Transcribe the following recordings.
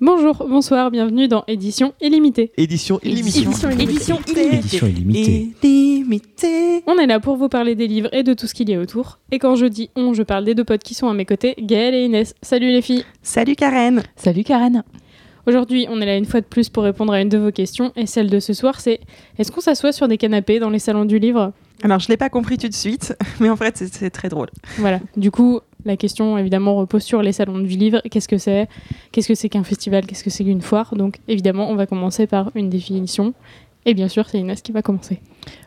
Bonjour, bonsoir, bienvenue dans Édition illimitée. Édition illimitée. Édition illimitée. Édition Édition illimitée. illimitée. On est là pour vous parler des livres et de tout ce qu'il y a autour. Et quand je dis on, je parle des deux potes qui sont à mes côtés, Gaëlle et Inès. Salut les filles Salut Karen. Salut Karen. Aujourd'hui, on est là une fois de plus pour répondre à une de vos questions. Et celle de ce soir, c'est est-ce qu'on s'assoit sur des canapés dans les salons du livre? Alors, je l'ai pas compris tout de suite, mais en fait, c'est très drôle. Voilà. Du coup, la question évidemment repose sur les salons du livre. Qu'est-ce que c'est? Qu'est-ce que c'est qu'un festival? Qu'est-ce que c'est qu'une foire? Donc évidemment, on va commencer par une définition. Et bien sûr, c'est Inès qui va commencer.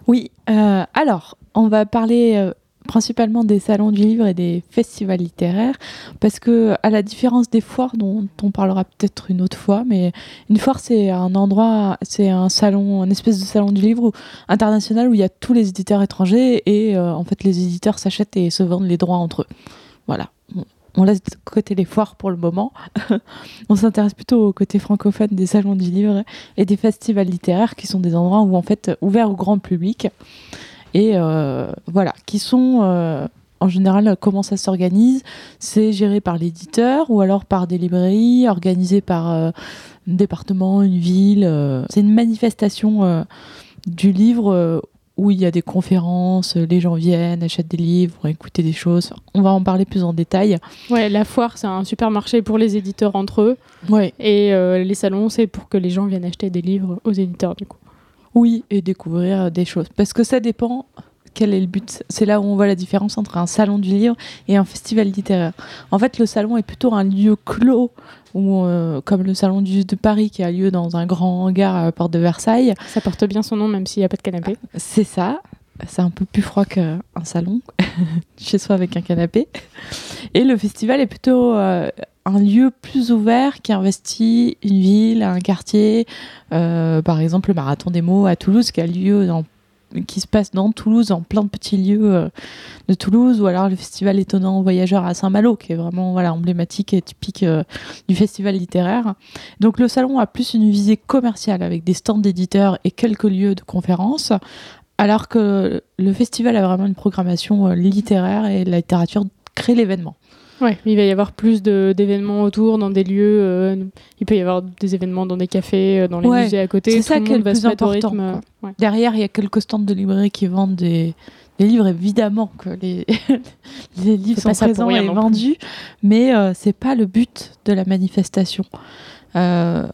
Oui, euh, alors, on va parler euh, principalement des salons du livre et des festivals littéraires, parce que, à la différence des foires, dont on parlera peut-être une autre fois, mais une foire, c'est un endroit, c'est un salon, une espèce de salon du livre international où il y a tous les éditeurs étrangers et euh, en fait, les éditeurs s'achètent et se vendent les droits entre eux. Voilà. On- laisse de côté les foires pour le moment. on s'intéresse plutôt au côté francophone des salons du livre et des festivals littéraires qui sont des endroits où en fait ouverts au grand public et euh, voilà qui sont euh, en général comment ça s'organise? C'est géré par l'éditeur ou alors par des librairies organisé par euh, un département une ville euh. c'est une manifestation euh, du livre euh, où il y a des conférences, les gens viennent, achètent des livres, vont écouter des choses. On va en parler plus en détail. Ouais, la foire, c'est un supermarché pour les éditeurs entre eux. Ouais. Et euh, les salons, c'est pour que les gens viennent acheter des livres aux éditeurs, du coup. Oui, et découvrir des choses. Parce que ça dépend quel est le but. C'est là où on voit la différence entre un salon du livre et un festival littéraire. En fait, le salon est plutôt un lieu clos, où, euh, comme le salon du de Paris qui a lieu dans un grand hangar à la porte de Versailles. Ça porte bien son nom, même s'il n'y a pas de canapé. C'est ça. C'est un peu plus froid qu'un salon, chez soi avec un canapé. Et le festival est plutôt euh, un lieu plus ouvert qui investit une ville, un quartier. Euh, par exemple, le Marathon des mots à Toulouse qui a lieu dans qui se passe dans Toulouse, en plein de petits lieux euh, de Toulouse, ou alors le festival étonnant voyageur à Saint-Malo, qui est vraiment voilà, emblématique et typique euh, du festival littéraire. Donc le salon a plus une visée commerciale avec des stands d'éditeurs et quelques lieux de conférences, alors que le festival a vraiment une programmation euh, littéraire et la littérature crée l'événement. Ouais, il va y avoir plus d'événements autour, dans des lieux. euh, il peut y avoir des événements dans des cafés, euh, dans les Ouais, musées à côté. c'est ça qui est le va se plus important, rythme, quoi. ouais. Derrière, il y a quelques stands de librairies qui vendent des, des livres, évidemment que les, les livres sont présents et vendus, mais euh, c'est pas le but de la manifestation. Euh,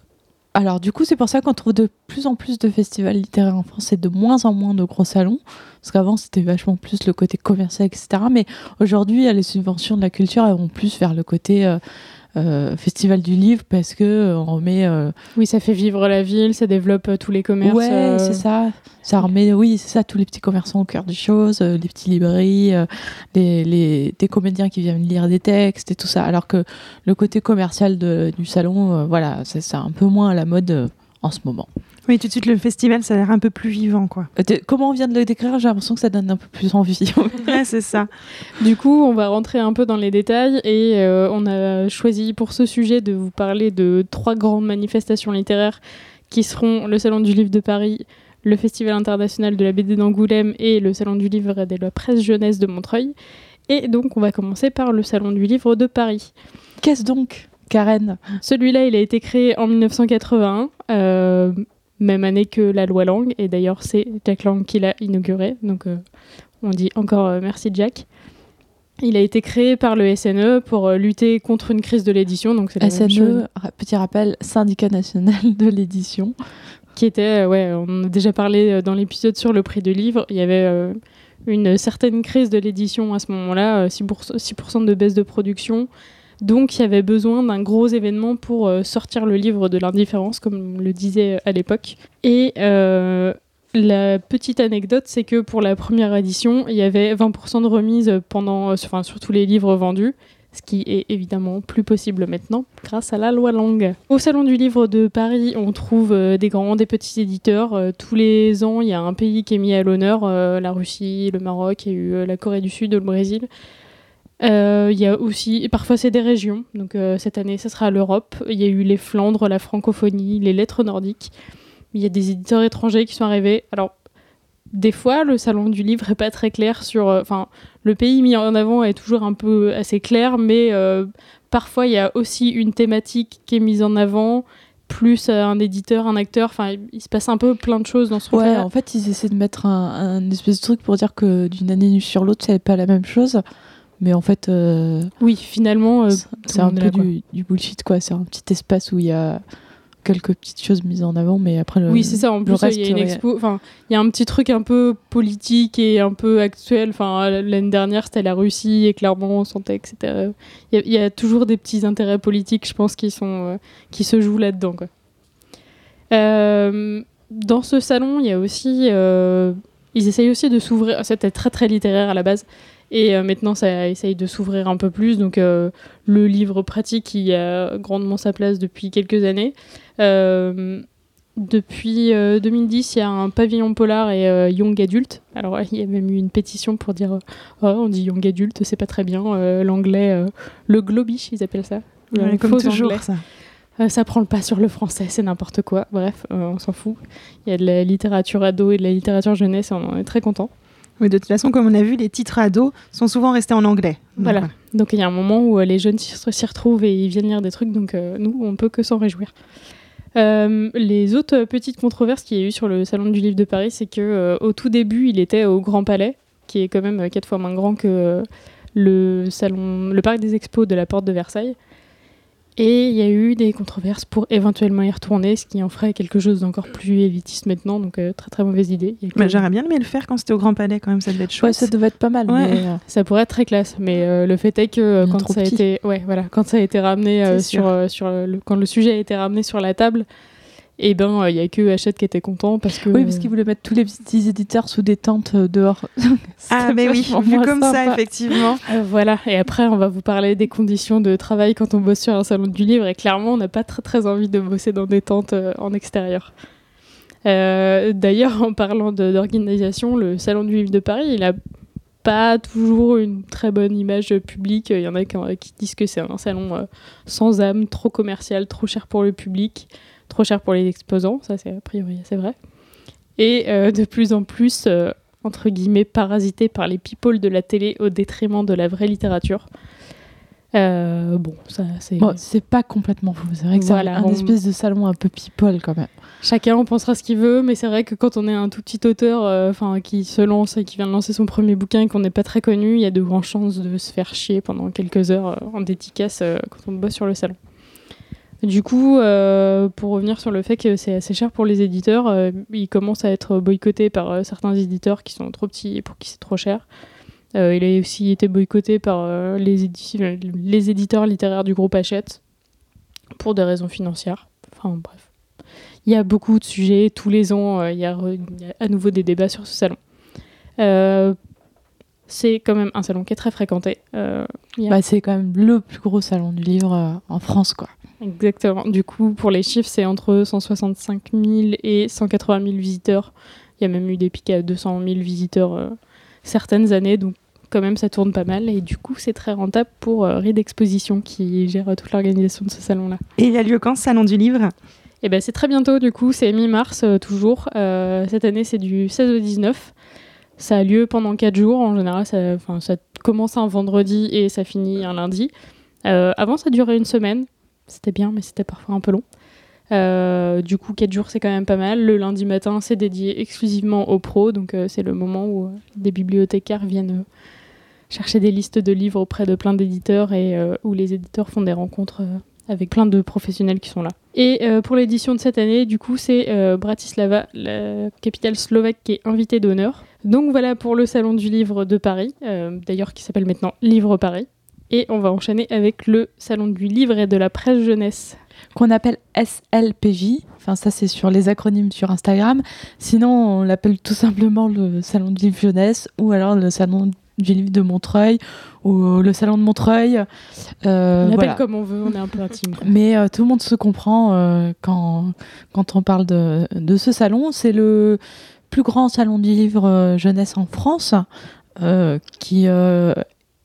alors du coup, c'est pour ça qu'on trouve de plus en plus de festivals littéraires en France et de moins en moins de gros salons, parce qu'avant c'était vachement plus le côté commercial, etc. Mais aujourd'hui, les subventions de la culture vont plus vers le côté euh, festival du livre, parce que euh, on remet euh, Oui, ça fait vivre la ville, ça développe euh, tous les commerces. Ouais, euh, c'est ça. Ça remet, oui, c'est ça, tous les petits commerçants au cœur des choses, euh, les petites librairies, euh, les, les- des comédiens qui viennent lire des textes et tout ça. Alors que le côté commercial de- du salon, euh, voilà, c'est un peu moins à la mode euh, en ce moment. Oui, tout de suite, le festival, ça a l'air un peu plus vivant, quoi. Euh, Comment on vient de le décrire? J'ai l'impression que ça donne un peu plus envie. Ouais, c'est ça. Du coup, on va rentrer un peu dans les détails et euh, on a choisi pour ce sujet de vous parler de trois grandes manifestations littéraires qui seront le Salon du Livre de Paris, le Festival international de la BD d'Angoulême et le Salon du Livre et de la presse jeunesse de Montreuil. Et donc, on va commencer par le Salon du Livre de Paris. Qu'est-ce donc, Karen? Celui-là, il a été créé en 1981, euh, même année que la loi Langue, et d'ailleurs, c'est Jack Lang qui l'a inauguré, donc euh, on dit encore euh, merci Jack. Il a été créé par le SNE pour euh, lutter contre une crise de l'édition, donc c'est SNE, ra- petit rappel, syndicat national de l'édition. qui était, ouais, on a déjà parlé dans l'épisode sur le prix du livre, il y avait euh, une certaine crise de l'édition à ce moment-là, euh, 6%, 6% de baisse de production. Donc il y avait besoin d'un gros événement pour euh, sortir le livre de l'indifférence, comme on le disait euh, à l'époque. Et euh, la petite anecdote, c'est que pour la première édition, il y avait 20% de remise pendant, sur tous les livres vendus, ce qui est évidemment plus possible maintenant grâce à la loi Langue. Au Salon du Livre de Paris, on trouve des grands, des petits éditeurs. Tous les ans, il y a un pays qui est mis à l'honneur, la Russie, le Maroc, il y a eu la Corée du Sud, le Brésil. Euh, Il y a aussi, et parfois c'est des régions, donc euh, cette année ça sera l'Europe. Il y a eu les Flandres, la francophonie, les lettres nordiques. Il y a des éditeurs étrangers qui sont arrivés. Alors, des fois, le salon du livre est pas très clair sur. euh, Enfin, le pays mis en avant est toujours un peu assez clair, mais parfois il y a aussi une thématique qui est mise en avant, plus un éditeur, un acteur. Enfin, il se passe un peu plein de choses dans ce. Ouais, en fait, ils essaient de mettre un, un espèce de truc pour dire que d'une année sur l'autre, c'est pas la même chose. Mais en fait, euh, Oui, finalement, euh, c'est- un peu du, du bullshit, quoi. C'est un petit espace où il y a quelques petites choses mises en avant, mais après, le, Oui, c'est ça. En plus, il y a une expo. Enfin, il y a un petit truc un peu politique et un peu actuel. Enfin, l'année dernière, c'était la Russie et clairement, on sentait que c'était. euh, Il y, a- il y a toujours des petits intérêts politiques, je pense, qui sont euh, qui se jouent là-dedans, quoi. Euh, dans ce salon, il y a aussi. euh, ils essayent aussi de s'ouvrir. C'était très très littéraire à la base. Et euh, maintenant, ça essaye de s'ouvrir un peu plus. Donc, euh, le livre pratique qui a grandement sa place depuis quelques années. Euh, depuis euh, 2010, il y a un pavillon polar et young adulte. Alors, il y a même eu une pétition pour dire Oh, on dit young adulte, c'est pas très bien. L'anglais, le globish, ils appellent ça. Ouais, comme toujours, anglais. ça. Euh, ça prend le pas sur le français, c'est n'importe quoi. Bref, euh, on s'en fout. Il y a de la littérature ado et de la littérature jeunesse et on en est très content. Oui, de toute façon, comme on a vu, les titres ados sont souvent restés en anglais. Donc, Voilà. Donc il y a un moment où euh, les jeunes s'y s'y retrouvent et ils viennent lire des trucs, donc euh, nous, on peut que s'en réjouir. Euh, les autres petites controverses qu'il y a eu sur le Salon du Livre de Paris, c'est que au tout début, il était au Grand Palais, qui est quand même quatre fois moins grand que le salon, le parc des expos de la Porte de Versailles. Et il y a eu des controverses pour éventuellement y retourner, ce qui en ferait quelque chose d'encore plus élitiste maintenant, donc euh, très très mauvaise idée. Bah, J'aurais bien aimé le faire quand c'était au Grand Palais, quand même, ça devait être Ouais, chouette. ça devait être pas mal. Ouais. Mais, euh, Ça pourrait être très classe, mais euh, le fait est que euh, quand ça a été, ouais, voilà, quand ça a été ramené euh, sur, euh, sur le, quand le sujet a été ramené sur la table, et ben il y a que Hachette qui était content parce que Oui, parce qu'ils voulaient mettre tous les petits éditeurs sous des tentes euh, dehors. Ah, mais oui, vu comme ça, effectivement. Euh, voilà. Et après, on va vous parler des conditions de travail quand on bosse sur un salon du livre. Et clairement, on n'a pas très très envie de bosser dans des tentes euh, en extérieur. Euh, D'ailleurs, en parlant d'organisation, le salon du livre de Paris, il a pas toujours une très bonne image publique. Il y en a qui, disent que c'est un salon euh, sans âme, trop commercial, trop cher pour le public, trop cher pour les exposants. Ça, c'est a priori, c'est vrai. Et euh, de plus en plus, euh, entre guillemets, parasité par les people de la télé au détriment de la vraie littérature. Euh, bon, ça, c'est. Bon, c'est pas complètement faux. C'est vrai que Voilà, c'est un on- espèce de salon un peu people quand même. Chacun en pensera ce qu'il veut, mais c'est vrai que quand on est un tout petit auteur enfin qui se lance et qui vient de lancer son premier bouquin et qu'on n'est pas très connu, il y a de grandes chances de se faire chier pendant quelques heures en dédicace quand on bosse sur le salon. Du coup, euh, pour revenir sur le fait que c'est assez cher pour les éditeurs, euh, il commence à être boycotté par euh, certains éditeurs qui sont trop petits et pour qui c'est trop cher. Euh, il a aussi été boycotté par les, édi- les éditeurs littéraires du groupe Hachette pour des raisons financières. Enfin bref. Il y a beaucoup de sujets. Tous les ans, il, y y a à nouveau des débats sur ce salon. C'est quand même un salon qui est très fréquenté. Euh, Bah, c'est quand même le plus gros salon du livre euh, en France, quoi. Exactement. Du coup, pour les chiffres, c'est entre 165 000 et 180 000 visiteurs. Il y a même eu des pics à 200 000 visiteurs euh, certaines années, donc quand même ça tourne pas mal. Et du coup, c'est très rentable pour euh, Read Exposition qui gère toute l'organisation de ce salon-là. Et il a lieu quand, ce Salon du Livre? Et ben c'est très bientôt, du coup, c'est mi-mars euh, toujours. Euh, cette année, c'est du 16 au 19. Ça a lieu pendant 4 jours. En général, ça, commence un vendredi et ça finit un lundi. Euh, avant, ça durait une semaine. C'était bien, mais c'était parfois un peu long. Euh, du coup, 4 jours, c'est quand même pas mal. Le lundi matin, c'est dédié exclusivement aux pros. Donc, euh, c'est le moment où des bibliothécaires viennent chercher des listes de livres auprès de plein d'éditeurs et où les éditeurs font des rencontres avec plein de professionnels qui sont là. Et pour l'édition de cette année, du coup, c'est Bratislava, la capitale slovaque, qui est invitée d'honneur. Donc voilà pour le Salon du Livre de Paris, euh, d'ailleurs qui s'appelle maintenant Livre Paris. Et on va enchaîner avec le Salon du Livre et de la Presse Jeunesse. Qu'on appelle SLPJ. Enfin, ça, c'est sur les acronymes sur Instagram. Sinon, on l'appelle tout simplement le salon du livre jeunesse ou alors le salon du livre de Montreuil ou le salon de Montreuil. Euh, on l'appelle voilà. comme on veut, on est un peu intime. Mais euh, tout le monde se comprend quand, quand on parle de, de ce salon. C'est le plus grand salon du livre euh, jeunesse en France euh, qui euh,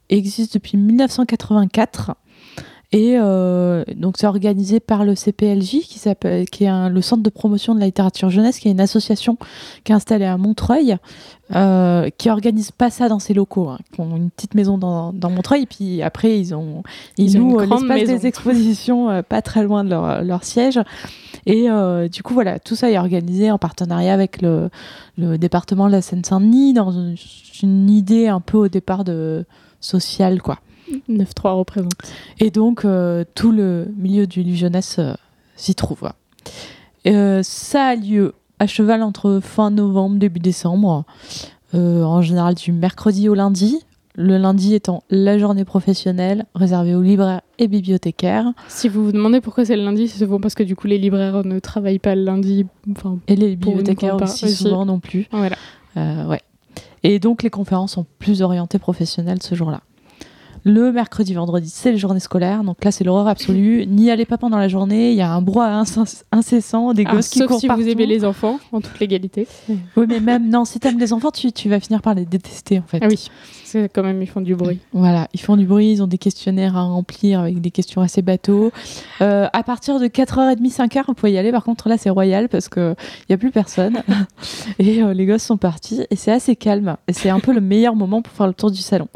existe depuis 1984. Et euh, donc c'est organisé par le CPLJ, qui, s'appelle, qui est un- le Centre de promotion de la littérature jeunesse, qui est une association qui est installée à Montreuil, euh, qui organise pas ça dans ses locaux, hein, qui ont une petite maison dans, dans Montreuil, puis après ils ont ils, Ils louent euh, l'espace maison. des expositions euh, pas très loin de leur, leur siège. Et du coup voilà, tout ça est organisé en partenariat avec le, le département de la Seine-Saint-Denis dans une, une idée un peu au départ de sociale quoi. 9-3 représente. Et donc, euh, tout le milieu du jeunesse euh, s'y trouve. Euh, ça a lieu à cheval entre fin novembre, début décembre, en général du mercredi au lundi. Le lundi étant la journée professionnelle réservée aux libraires et bibliothécaires. Si vous vous demandez pourquoi c'est le lundi, c'est souvent parce que du coup les libraires ne travaillent pas le lundi. Enfin, Et les bibliothécaires aussi, aussi. souvent non plus. voilà. Ouais. Et donc les conférences sont plus orientées professionnelles ce jour-là. Le mercredi, vendredi, c'est les journées scolaires. Donc là, c'est l'horreur absolue. N'y allez pas pendant la journée. Il y a un brouhaha incess- incessant, des Ah, gosses qui sauf courent si partout. vous aimez les enfants, en toute légalité. Oui, mais même, non, si t'aimes les enfants, tu, tu vas finir par les détester, en fait. Ah oui, c'est quand même, ils font du bruit. Voilà, ils font du bruit, ils ont des questionnaires à remplir avec des questions assez bateaux. Euh, à partir de 4h30, 5h, vous pouvez y aller. Par contre, là, c'est royal parce qu'il n'y a plus personne. et euh, les gosses sont partis. Et c'est assez calme. Et c'est un peu le meilleur moment pour faire le tour du salon.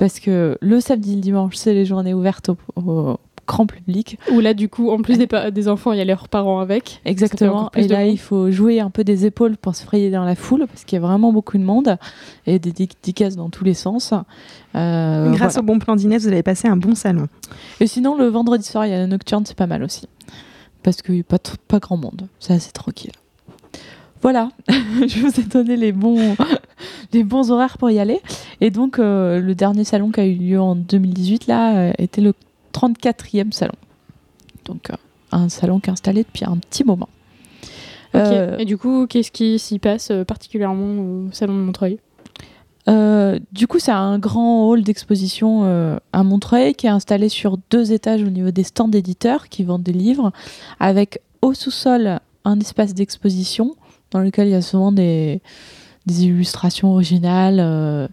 Parce que le samedi et le dimanche, c'est les journées ouvertes au, au grand public. Où là, du coup, en plus des, enfants, il y a leurs parents avec. Exactement. Et là, il faut jouer un peu des épaules pour se frayer dans la foule parce qu'il y a vraiment beaucoup de monde et des dédicaces dans tous les sens. Euh, Grâce voilà. au bon plan d'Inès, vous avez passé un bon salon. Et sinon, le vendredi soir, il y a la nocturne, c'est pas mal aussi. Parce qu'il n'y a pas, pas grand monde. C'est assez tranquille. Voilà, je vous ai donné les bons, les bons horaires pour y aller. Et donc, euh, le dernier salon qui a eu lieu en 2018, là, euh, était le 34e salon. Donc, euh, un salon qui est installé depuis un petit moment. Et du coup, qu'est-ce qui s'y passe particulièrement au salon de Montreuil? Du coup, c'est un grand hall d'exposition à Montreuil qui est installé sur deux étages au niveau des stands d'éditeurs qui vendent des livres, avec au sous-sol un espace d'exposition dans lequel il y a souvent des, des illustrations originales. euh,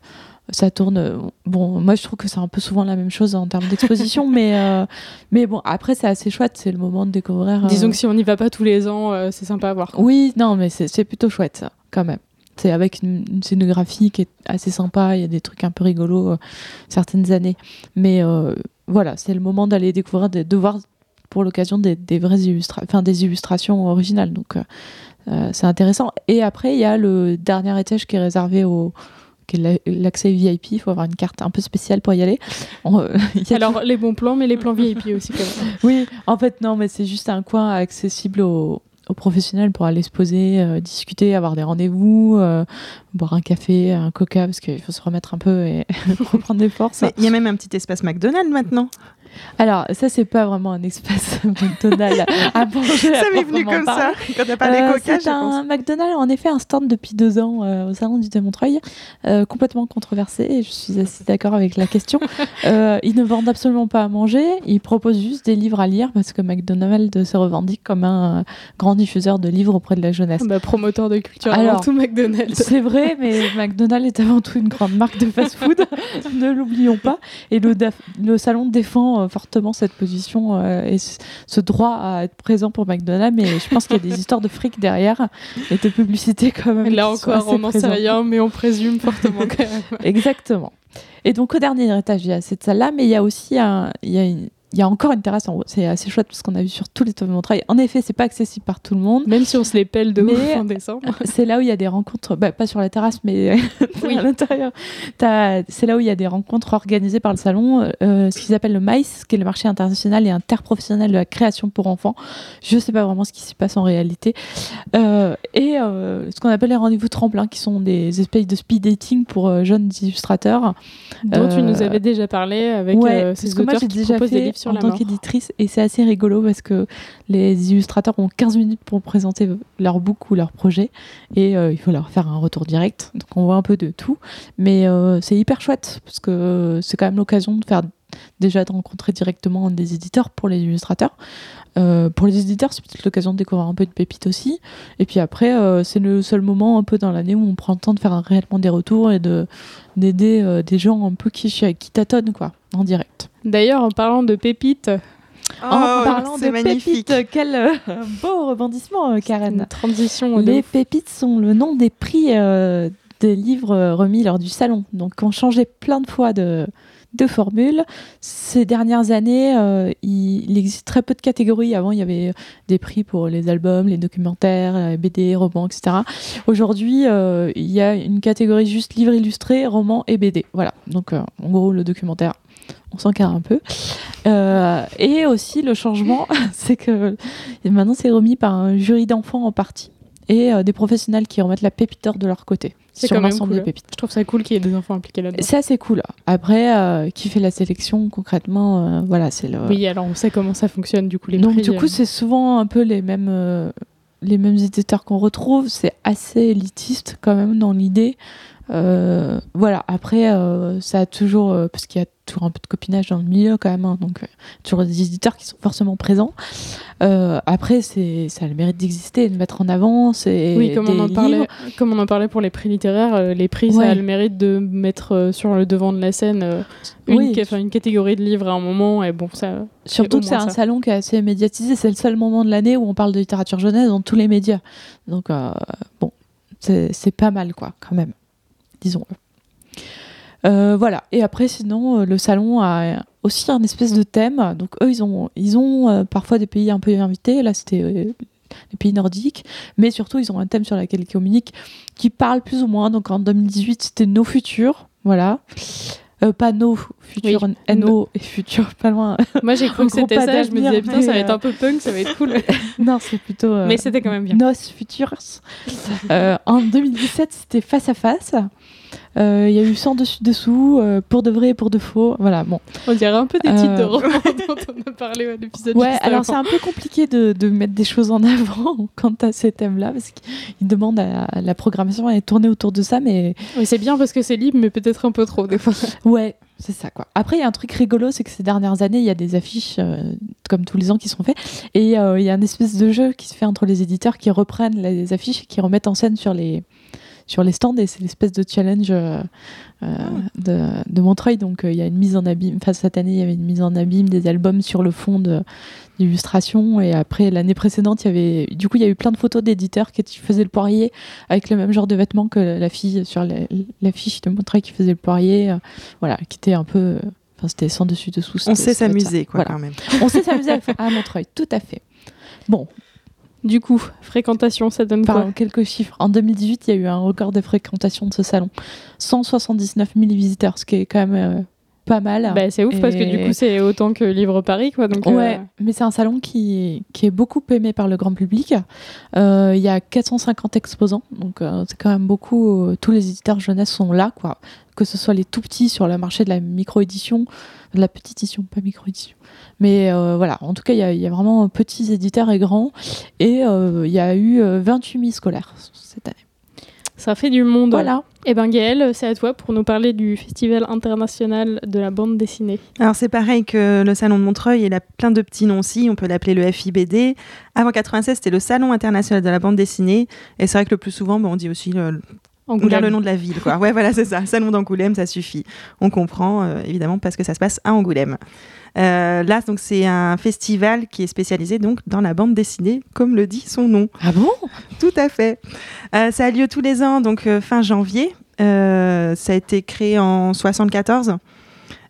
ça tourne. euh, Bon, moi je trouve que c'est un peu souvent la même chose en termes d'exposition, mais, euh, mais bon, après c'est assez chouette, c'est le moment de découvrir. euh, Disons que si on n'y va pas tous les ans, euh, c'est sympa à voir. quoi. oui, non, mais c'est plutôt chouette, ça, quand même. C'est avec une, une scénographie qui est assez sympa, il y a des trucs un peu rigolos certaines années. Mais voilà, c'est le moment d'aller découvrir, de, de voir pour l'occasion des, des vraies illustra enfin, des illustrations originales. Donc euh, c'est intéressant. Et après, il y a le dernier étage qui est réservé au qui est la- l'accès VIP, il faut avoir une carte un peu spéciale pour y aller. On, euh, il y a Alors, les bons plans, mais les plans VIP aussi, quand même. oui, en fait, non, mais c'est juste un coin accessible aux, aux professionnels pour aller se poser, euh, discuter, avoir des rendez-vous, euh, boire un café, un coca, parce qu'il faut se remettre un peu et reprendre des forces. Mais Il y a même un petit espace McDonald's maintenant. Alors, ça, c'est pas vraiment un espace McDonald's à manger. Ça m'est venu comme parler. ça. Quand t'as parlé Euh, coca, c'est un pense. McDonald's, en effet, un stand depuis deux ans euh, au salon du Montreuil, euh, complètement controversé. Et je suis assez d'accord avec la question. Euh, ils ne vendent absolument pas à manger. Ils proposent juste des livres à lire parce que McDonald's se revendique comme un grand diffuseur de livres auprès de la jeunesse. Bah, promoteur de culture Alors, avant tout McDonald's. C'est vrai, mais McDonald's est avant tout une grande marque de fast-food, ne l'oublions pas. Et le, le salon défend euh, fortement cette position euh, et ce droit à être présent pour McDonald's, mais je pense qu'il y a des histoires de fric derrière et de publicité quand même. Là encore, on n'en sait rien, mais on présume fortement quand même. Exactement. Et donc au dernier étage, il y a cette salle-là, mais il y a aussi un, il y a une- il y a encore une terrasse en haut. C'est assez chouette parce qu'on a vu sur tous les toits de Montreuil. En effet, c'est pas accessible par tout le monde. Même si on se les pèle de ouf en décembre. C'est là où il y a des rencontres, bah, pas sur la terrasse, mais Oui. à l'intérieur. C'est là où il y a des rencontres organisées par le salon, euh, ce qu'ils appellent le MICE, qui est le marché international et interprofessionnel de la création pour enfants. Je sais pas vraiment ce qui s'y passe en réalité. Euh, et euh, ce qu'on appelle les rendez-vous tremplins, qui sont des espèces de speed dating pour euh, jeunes illustrateurs. Dont tu Euh, nous avais déjà parlé avec ouais, euh, ces moi auteurs qui déjà proposent des livres sur en la tant qu'éditrice et c'est assez rigolo parce que les illustrateurs ont 15 minutes pour présenter leur book ou leur projet et euh, il faut leur faire un retour direct. Donc on voit un peu de tout, mais euh, c'est hyper chouette parce que c'est quand même l'occasion de faire déjà de rencontrer directement des éditeurs pour les illustrateurs. Euh, pour les éditeurs, c'est peut-être l'occasion de découvrir un peu de pépites aussi. Et puis après, euh, c'est le seul moment un peu dans l'année où on prend le temps de faire réellement des retours et de d'aider euh, des gens un peu qui, qui tâtonnent quoi, en direct. D'ailleurs, en parlant de pépites, Oh, en parlant de magnifique. pépites, quel euh, beau rebondissement, Karen. une transition. Les ouf. pépites sont le nom des prix euh, des livres remis lors du salon. Donc, on changeait plein de fois de, de formule. Ces dernières années, euh, il, existe très peu de catégories. Avant, il y avait des prix pour les albums, les documentaires, euh, BD, romans, etc. Aujourd'hui, euh, il y a une catégorie juste livres illustrés, romans et BD. Voilà. Donc, en gros, le documentaire. On s'encarre un peu. Et aussi, le changement, c'est que maintenant, c'est remis par un jury d'enfants en partie et euh, des professionnels qui remettent la pépite de leur côté C'est sur quand même cool. des pépites. Je trouve ça cool qu'il y ait des enfants impliqués là-dedans. C'est cool. Après, euh, qui fait la sélection concrètement euh, Voilà, c'est le. Oui, alors on sait comment ça fonctionne du coup les Donc, prix. du coup, euh. c'est souvent un peu les mêmes, les mêmes éditeurs qu'on retrouve. C'est assez élitiste quand même dans l'idée. Euh, voilà, après, euh, ça a toujours. euh, parce qu'il y a toujours un peu de copinage dans le milieu quand même. hein, donc, euh, toujours des éditeurs qui sont forcément présents. Après, c'est, ça a le mérite d'exister de mettre en avant. Oui, comme des on, en parlait, livres. comme on en parlait pour les prix littéraires, les prix, Ouais. ça a le mérite de mettre sur le devant de la scène une, Oui. une catégorie de livres à un moment. Et bon, ça. Surtout que c'est un salon qui est assez médiatisé. C'est le seul moment de l'année où on parle de littérature jeunesse dans tous les médias. Donc, bon, c'est pas mal, quoi, quand même. Disons-le. Euh, voilà. Et après, sinon, euh, le salon a aussi un espèce de thème. Donc, eux, ils ont, ils ont euh, parfois des pays un peu invités. Là, c'était les pays nordiques. Mais surtout, ils ont un thème sur lequel ils communiquent qui parle plus ou moins. Donc, en 2018, c'était nos futurs. Voilà. Euh, pas nos futurs, Oui. NO et futurs, pas loin. Moi, j'ai cru que c'était ça. Je me disais, putain, ça va être un peu punk, ça va être cool. non, c'est plutôt. euh, Mais c'était quand même bien. Nos Futures. Euh, en 2017, c'était face à face. Euh, Il y a eu sans dessus dessous, euh, pour de vrai et pour de faux. Voilà, bon. On dirait un peu des titres de Euh, romans dont on a parlé à l'épisode Ouais, juste alors c'est un peu compliqué de, de mettre des choses en avant quant à ces thèmes-là, parce qu'ils demandent à la programmation à tourner autour de ça, mais Oui, c'est bien parce que c'est libre, mais peut-être un peu trop des fois. ouais, c'est ça quoi. Après, il y a un truc rigolo, c'est que ces dernières années, il y a des affiches, euh, comme tous les ans, qui sont faites, et euh, il y a un espèce de jeu qui se fait entre les éditeurs qui reprennent les affiches et qui remettent en scène sur les sur les stands et c'est l'espèce de challenge euh, euh, de, de Montreuil. Donc euh, il y a une mise en abîme enfin cette année il y avait une mise en abîme des albums sur le fond d'illustration. Et après l'année précédente il y avait du coup il y a eu plein de photos d'éditeurs qui faisaient le poirier avec le même genre de vêtements que la fille sur la- l'affiche de Montreuil qui faisait le poirier euh, voilà qui était un peu enfin c'était sans dessus dessous On sait s'amuser, quoi, Voilà. quand même. on sait s'amuser à Montreuil tout à fait. Bon Du coup, fréquentation, ça donne Par quoi quelques chiffres. En 2018, il y a eu un record de fréquentation de ce salon. 179 000 visiteurs, ce qui est quand même euh, pas mal. bah, C'est ouf parce que du coup, c'est autant que Livre Paris. Quoi, donc, Ouais, euh, mais c'est un salon qui, qui est beaucoup aimé par le grand public. Euh, Il y a 450 exposants, donc euh, c'est quand même beaucoup. tous les éditeurs jeunesse sont là, quoi. Que ce soit les tout petits sur le marché de la micro-édition, de la petite édition, pas micro-édition. Mais voilà, en tout cas, il y, a- il y a vraiment petits éditeurs et grands. Et il y a eu euh, 28 000 scolaires cette année. Ça fait du monde. Voilà. Et ben Gaëlle, c'est à toi pour nous parler du Festival international de la bande dessinée. Alors c'est pareil que le salon de Montreuil, il a plein de petits noms aussi, on peut l'appeler le FIBD. Avant 96, c'était le salon international de la bande dessinée et c'est vrai que le plus souvent, bah, on dit aussi le, on Angoulême. le nom de la ville quoi. Ouais, voilà, c'est ça, salon d'Angoulême, ça suffit. On comprend euh, évidemment parce que ça se passe à Angoulême. Euh, là, donc c'est un festival qui est spécialisé donc dans la bande dessinée, comme le dit son nom. Ah bon? Tout à fait. Euh, ça a lieu tous les ans, donc euh, fin janvier. Ça a été créé en 74.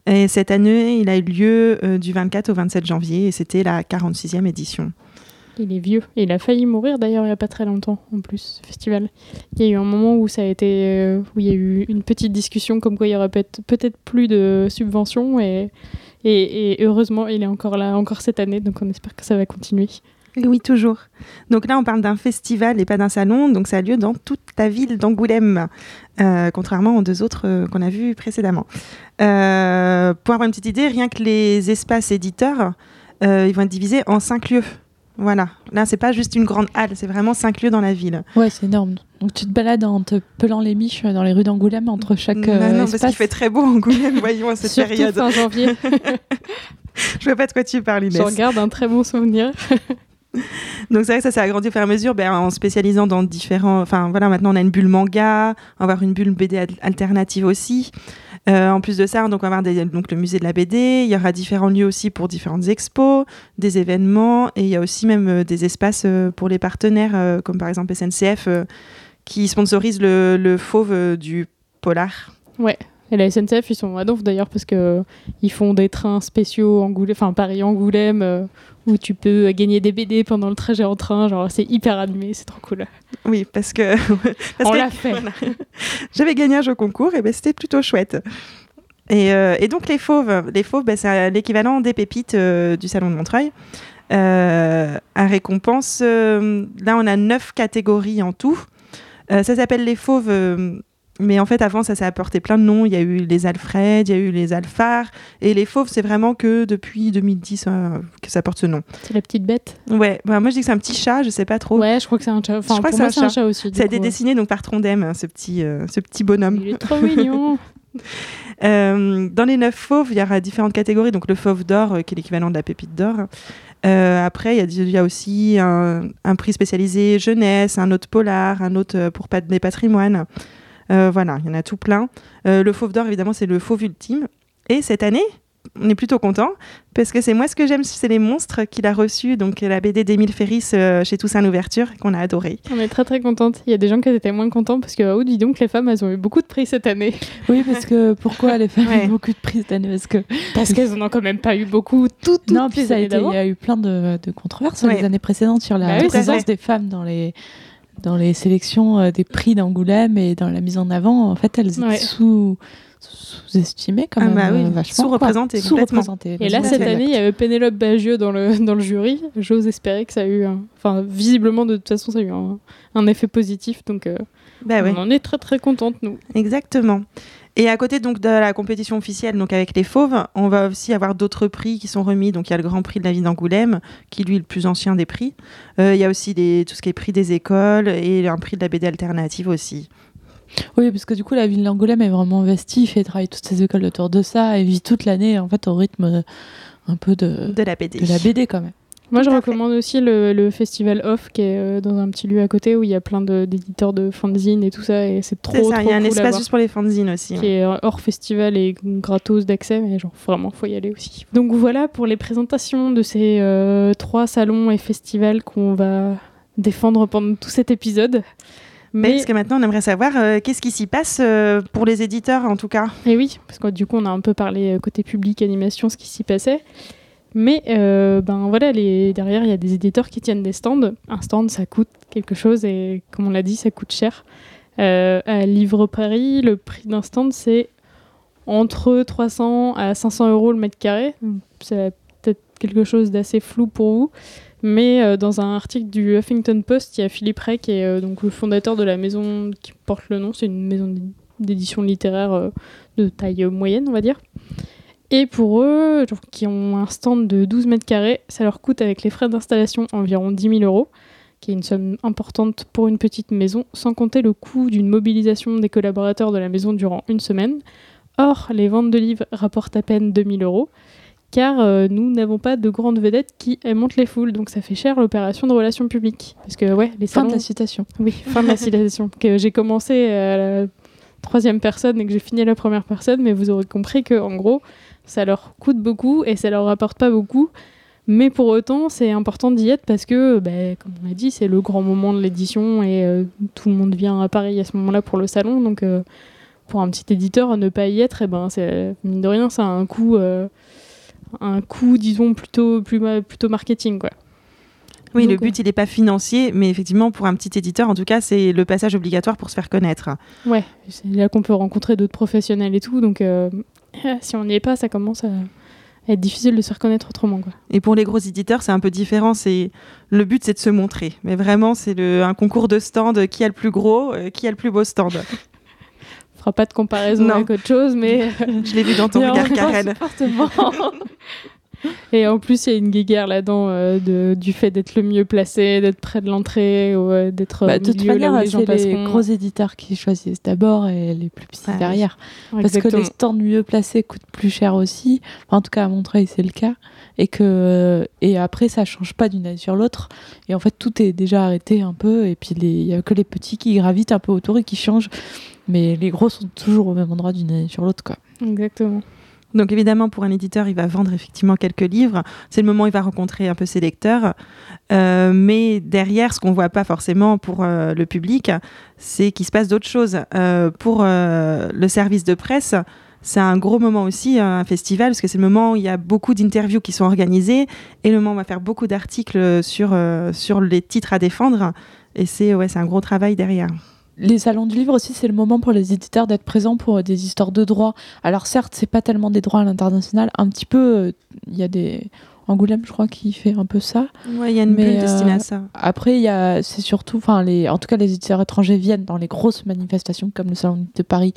Et cette année, il a eu lieu du 24 au 27 janvier et c'était la 46e édition. Il est vieux. Et il a failli mourir d'ailleurs il n'y a pas très longtemps en plus, ce festival. Il y a eu un moment où ça a été, euh, où il y a eu une petite discussion comme quoi il y aurait peut-être peut-être plus de subventions et, et, heureusement il est encore là, encore cette année, donc on espère que ça va continuer. Oui, toujours. Donc là, on parle d'un festival et pas d'un salon. Donc ça a lieu dans toute la ville d'Angoulême, euh, contrairement aux deux autres euh, qu'on a vus précédemment. Euh, pour avoir une petite idée, rien que les espaces éditeurs, ils vont être divisés en cinq lieux. Voilà. Là, c'est pas juste une grande halle, c'est vraiment cinq lieux dans la ville. Ouais, c'est énorme. Donc tu te balades en te pelant les miches dans les rues d'Angoulême entre chaque non, euh, non, parce espace. qu'il fait très beau Angoulême, voyons, à cette Surtout période. fin janvier. je vois pas de quoi tu parles, Inès. Je regarde un très bon souvenir. Donc c'est vrai que ça s'est agrandi au fur et à mesure ben, en spécialisant dans différents... Enfin voilà, maintenant on a une bulle manga, on va avoir une bulle BD alternative aussi. Euh, en plus de ça, donc on va avoir donc, le musée de la BD, il y aura différents lieux aussi pour différentes expos, des événements, et il y a aussi même euh, des espaces euh, pour les partenaires, comme par exemple SNCF, qui sponsorise le, le fauve du Polar. Ouais, et la SNCF, ils sont à donf d'ailleurs parce que ils font des trains spéciaux Angoulême, enfin Paris-Angoulême, où tu peux gagner des BD pendant le trajet en train. Genre, c'est hyper animé, c'est trop cool. Oui, parce que. On l'a fait. J'avais gagné un jeu concours et ben, c'était plutôt chouette. Et, euh, et, donc, les fauves, les fauves ben, c'est l'équivalent des pépites euh, du Salon de Montreuil. Euh, à récompense, là, on a neuf catégories en tout. ça s'appelle les fauves mais en fait, avant, ça s'est apporté plein de noms. Il y a eu les Alfred, il y a eu les Alphars. Et les Fauves, c'est vraiment que depuis 2010 euh, que ça porte ce nom. C'est la petite bête Ouais, bah, moi je dis que c'est un petit chat, je sais pas trop. Ouais, je crois que c'est un chat. Enfin, je crois que c'est un, chat aussi. Ça a été dessiné donc, par Trondheim, hein, ce petit, euh, ce petit bonhomme. Il est trop mignon euh, Dans les neuf fauves, il y aura différentes catégories. Donc le fauve d'or, qui est l'équivalent de la pépite d'or. après, il y, y, a aussi un, un, prix spécialisé jeunesse, un autre polar, un autre pour les patrimoines. Euh, voilà, il y en a tout plein. Euh, le fauve d'or, évidemment, c'est le fauve ultime. Et cette année, on est plutôt content parce que c'est moi ce que j'aime, c'est les monstres qu'il a reçus, donc la BD d'Émile Ferris euh, chez Toussaint Louverture qu'on a adoré. On est très très contente. Il y a des gens qui étaient moins contents parce que oh dis donc les femmes elles ont eu beaucoup de prix cette année. Oui parce que pourquoi les femmes ont eu beaucoup de prix cette année? Parce que parce qu'elles en ont quand même pas eu beaucoup toutes non puis ça il y a eu plein de, controverses les années précédentes sur la bah présence des femmes dans les dans les sélections euh, des prix d'Angoulême et dans la mise en avant, en fait, elles étaient sous sous-estimées quand ah même, bah oui. Euh, sous-représentées. Sous et là, cette année, il y avait Pénélope Bagieux dans le, dans le jury. J'ose espérer que ça a eu, enfin, visiblement, de toute façon, ça a eu un, effet positif. Donc, euh, bah on en est très, très contente, nous. Exactement. Et à côté donc de la compétition officielle, donc avec les fauves, on va aussi avoir d'autres prix qui sont remis. Donc il y a le Grand Prix de la ville d'Angoulême, qui lui est le plus ancien des prix. Euh, il y a aussi des, tout ce qui est prix des écoles et un prix de la BD alternative aussi. Oui, parce que du coup, la ville d'Angoulême est vraiment investie, fait travailler toutes ses écoles autour de ça et vit toute l'année en fait au rythme euh, un peu de, de la BD. De la BD quand même. Moi, je recommande aussi le, festival Off, qui est euh, dans un petit lieu à côté où il y a plein d'éditeurs de, fanzines et tout ça, et c'est trop. C'est ça, il y a un espace juste pour les fanzines aussi. Qui est euh, hors festival et gratos d'accès, mais genre vraiment, faut y aller aussi. Donc voilà pour les présentations de ces euh, trois salons et festivals qu'on va défendre pendant tout cet épisode. Mais... Parce que maintenant, on aimerait savoir qu'est-ce qui s'y passe pour les éditeurs, en tout cas? Et oui, parce que du coup, on a un peu parlé côté public, animation, ce qui s'y passait. Mais euh, ben voilà, derrière, il y a des éditeurs qui tiennent des stands. Un stand, ça coûte quelque chose et comme on l'a dit, ça coûte cher. Euh, à Livre Paris, le prix d'un stand, c'est entre 300 à 500 euros le mètre carré. C'est peut-être quelque chose d'assez flou pour vous. Mais euh, dans un article du Huffington Post, il y a Philippe Rey, qui est donc le fondateur de la maison qui porte le nom. C'est une maison d'édition littéraire de taille moyenne, on va dire. Et pour eux, qui ont un stand de 12 mètres carrés, ça leur coûte avec les frais d'installation environ 10 000 euros, qui est une somme importante pour une petite maison, sans compter le coût d'une mobilisation des collaborateurs de la maison durant une semaine. Or, les ventes de livres rapportent à peine 2 000 euros, car euh, nous n'avons pas de grandes vedettes qui montent les foules, donc ça fait cher l'opération de relations publiques. Parce que, ouais, les salons... Fin de la citation. Oui, fin de la citation. que j'ai commencé à la troisième personne et que j'ai fini à la première personne, mais vous aurez compris que, en gros, ça leur coûte beaucoup et ça leur rapporte pas beaucoup. Mais pour autant, c'est important d'y être parce que, bah, comme on l'a dit, c'est le grand moment de l'édition et euh, tout le monde vient à Paris à ce moment-là pour le salon. Donc, euh, pour un petit éditeur, ne pas y être, eh ben, mine de rien, ça a un coût, euh, un coût disons, plutôt, plus, plutôt marketing. Quoi. Oui, le but, il n'est pas financier, mais effectivement, pour un petit éditeur, en tout cas, c'est le passage obligatoire pour se faire connaître. Ouais, c'est là qu'on peut rencontrer d'autres professionnels et tout. Donc, si on n'y est pas, ça commence à être difficile de se reconnaître autrement. Quoi. Et pour les gros éditeurs, c'est un peu différent. C'est le but, c'est de se montrer. Mais vraiment, c'est un concours de stand. Qui a le plus gros euh, Qui a le plus beau stand On fera pas de comparaison avec autre chose, mais je l'ai vu dans ton regard, Karen. Et en plus, il y a une guéguerre là-dedans euh, de- du fait d'être le mieux placé, d'être près de l'entrée, ou, euh, d'être Bah, au de toute manière, c'est les passeront. gros éditeurs qui choisissent d'abord et les plus petits derrière. Parce que les stands mieux placés coûtent plus cher aussi. Enfin, en tout cas, à Montreuil, c'est le cas. Et, que, et après, ça change pas d'une année sur l'autre. Et en fait, tout est déjà arrêté un peu. Et puis, il y a que les petits qui gravitent un peu autour et qui changent. Mais les gros sont toujours au même endroit d'une année sur l'autre. quoi. Exactement. Donc évidemment, pour un éditeur, il va vendre effectivement quelques livres. C'est le moment où il va rencontrer un peu ses lecteurs. Euh, mais derrière, ce qu'on voit pas forcément pour euh, le public, c'est qu'il se passe d'autres choses. Euh, pour le service de presse, c'est un gros moment aussi, un festival, parce que c'est le moment où il y a beaucoup d'interviews qui sont organisées et le moment où on va faire beaucoup d'articles sur, sur les titres à défendre. Et c'est ouais, un gros travail derrière. Les salons du livre aussi, c'est le moment pour les éditeurs d'être présents pour des histoires de droits. Alors certes, c'est pas tellement des droits à l'international, un petit peu, euh, il y a des Angoulême, je crois, qui fait un peu ça. Ouais, il y a une Mais, bulle destinée euh, à ça. Après, il c'est surtout, enfin, les, en tout cas, les éditeurs étrangers viennent dans les grosses manifestations comme le Salon de Paris,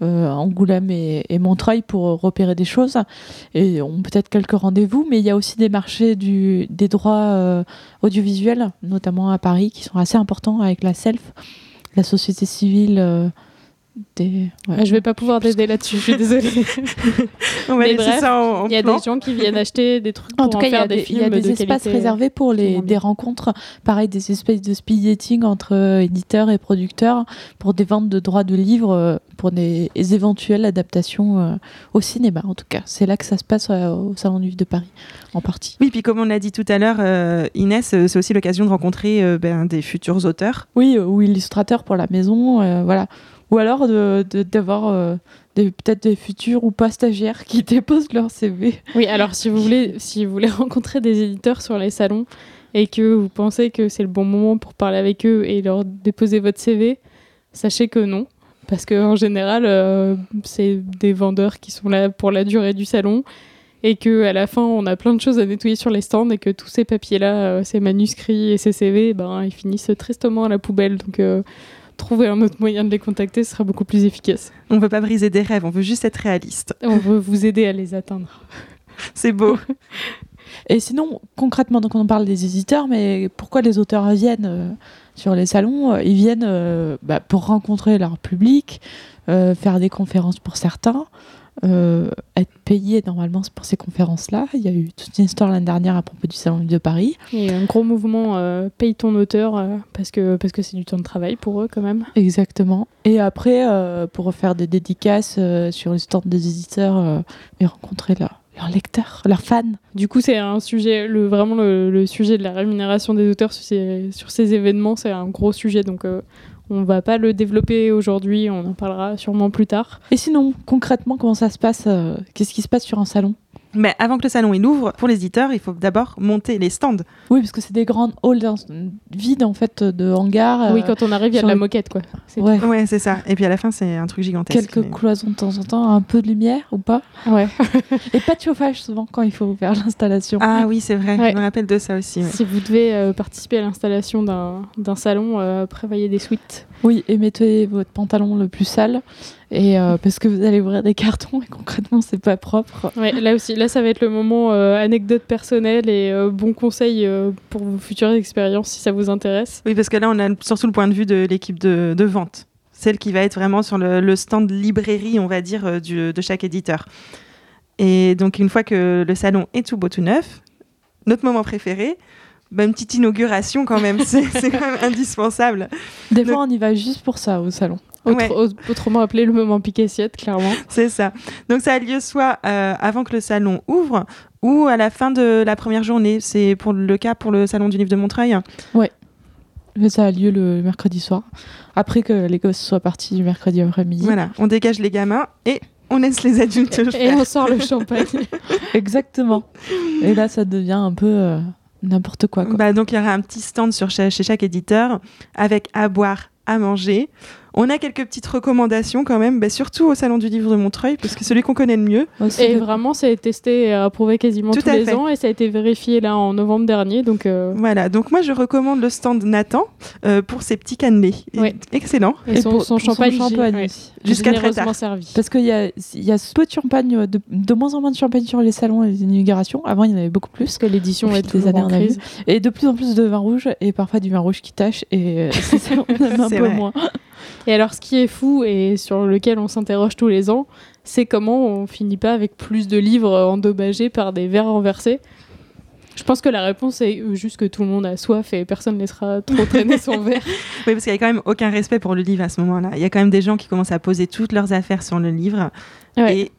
euh, Angoulême et, et Montreuil pour repérer des choses et ont peut-être quelques rendez-vous, mais il y a aussi des marchés du, des droits euh, audiovisuels, notamment à Paris, qui sont assez importants avec la SELF, la société civile. Des... ouais. Ah, Je vais pas pouvoir t'aider là-dessus, je suis désolée. On va mais laisser bref, ça en, Il y a plan. des gens qui viennent acheter des trucs pour En tout en cas, il y a des y a films des de espaces qualité. réservés pour les, des rencontres, pareil, des espèces de speed dating entre euh, éditeurs et producteurs pour des ventes de droits de livres, euh, pour des éventuelles adaptations euh, au cinéma, en tout cas. C'est là que ça se passe euh, au Salon du Livre de Paris, en partie. Oui, puis comme on l'a dit tout à l'heure, euh, Inès, euh, c'est aussi l'occasion de rencontrer euh, ben, des futurs auteurs. Oui, euh, ou illustrateur pour la maison, euh, voilà. Ou alors d'avoir euh, peut-être des futurs ou pas stagiaires qui déposent leur CV. Oui, alors si vous voulez, rencontrer des éditeurs sur les salons et que vous pensez que c'est le bon moment pour parler avec eux et leur déposer votre CV, sachez que non. Parce qu'en général, euh, c'est des vendeurs qui sont là pour la durée du salon et que à la fin, on a plein de choses à nettoyer sur les stands et que tous ces papiers-là, euh, ces manuscrits et ces CV, ben, ils finissent tristement à la poubelle. Donc, trouver un autre moyen de les contacter sera beaucoup plus efficace. On ne veut pas briser des rêves, on veut juste être réaliste. On veut vous aider à les atteindre. C'est beau. Et sinon, concrètement, donc on parle des éditeurs, mais pourquoi les auteurs viennent euh, sur les salons Euh, Ils viennent euh, bah, pour rencontrer leur public, euh, faire des conférences pour certains, euh, être payés normalement pour ces conférences-là. Il y a eu toute une histoire l'année dernière à propos du Salon de Paris. Il y a un gros mouvement euh, paye ton auteur euh, parce que parce que c'est du temps de travail pour eux quand même. Exactement. Et après, pour faire des dédicaces sur le stand des éditeurs et rencontrer leurs lecteurs, leurs fans. Du coup, c'est un sujet, le, vraiment le, le sujet de la rémunération des auteurs sur ces, sur ces événements, c'est un gros sujet. Donc, on va pas le développer aujourd'hui, on en parlera sûrement plus tard. Et sinon, concrètement, comment ça se passe euh, Qu'est-ce qui se passe sur un salon? Mais avant que le salon il ouvre, pour les éditeurs, il faut d'abord monter les stands. Oui, parce que c'est des grandes halls vides en fait de hangars. oui, euh, quand on arrive, il y a de la les- moquette, quoi. C'est ouais, Ouais, c'est ça. Et puis à la fin, c'est un truc gigantesque. quelques mais- cloisons de temps en temps, un peu de lumière ou pas. Ouais. Et pas de chauffage souvent quand il faut faire l'installation. Ah oui, c'est vrai. Ouais. Je me rappelle de ça aussi. ouais. Si vous devez euh, participer à l'installation d'un d'un salon, euh, prévoyez des suites. Oui, et mettez votre pantalon le plus sale. Et euh, parce que vous allez ouvrir des cartons et concrètement c'est pas propre. Ouais, là aussi, là, ça va être le moment euh, anecdote personnelle et euh, bons conseils euh, pour vos futures expériences si ça vous intéresse. Oui, parce que là, on a surtout le point de vue de l'équipe de, de vente. Celle qui va être vraiment sur le, le stand librairie, on va dire, du- de chaque éditeur. Et donc, une fois que le salon est tout beau, tout neuf, notre moment préféré, bah, une petite inauguration quand même, c'est quand même indispensable. Des fois on y va juste pour ça au salon. Autre- Ouais. au- autrement appelé le moment pique-assiette, clairement. C'est ça. Donc, ça a lieu soit euh, avant que le salon ouvre ou à la fin de la première journée. C'est pour le cas pour le salon du livre de Montreuil. Mais ça a lieu le mercredi soir. Après que les gosses soient partis du mercredi après-midi. Voilà, on dégage les gamins et on laisse les adultes Et faire. on sort le champagne. Exactement. Et là ça devient un peu euh, n'importe quoi. quoi. Bah, donc il y aura un petit stand chez chaque éditeur avec à boire, à manger. On a quelques petites recommandations quand même, bah, surtout au Salon du Livre de Montreuil, parce que celui qu'on connaît le mieux. Aussi Et vraiment, ça a été testé et approuvé quasiment Tout tous les fait. ans et ça a été vérifié là en novembre dernier. Donc, euh, Voilà, donc moi je recommande le stand Nathan euh, pour ses petits cannelés. Ouais. Excellent. et, Et son, pour- son pour son champagne, champagne ouais, aussi. Jusqu'à très tard. servi. Parce qu'il y a, il y a peu de champagne, euh, de, de moins en moins de champagne sur les salons et les inaugurations. Avant, il y en avait beaucoup plus. Parce que l'édition est toujours années, en crise. Et de plus en plus de vin rouge et parfois du vin rouge qui tâche. Et euh, c'est ça, on aime un C'est peu vrai. moins. Et alors, ce qui est fou et sur lequel on s'interroge tous les ans, c'est comment on finit pas avec plus de livres endommagés par des verres renversés. Je pense que la réponse est euh, juste que tout le monde a soif et personne ne laissera trop traîner son verre. Oui, parce qu'il n'y a quand même aucun respect pour le livre à ce moment-là. Il y a quand même des gens qui commencent à poser toutes leurs affaires sur le livre. Ouais. Et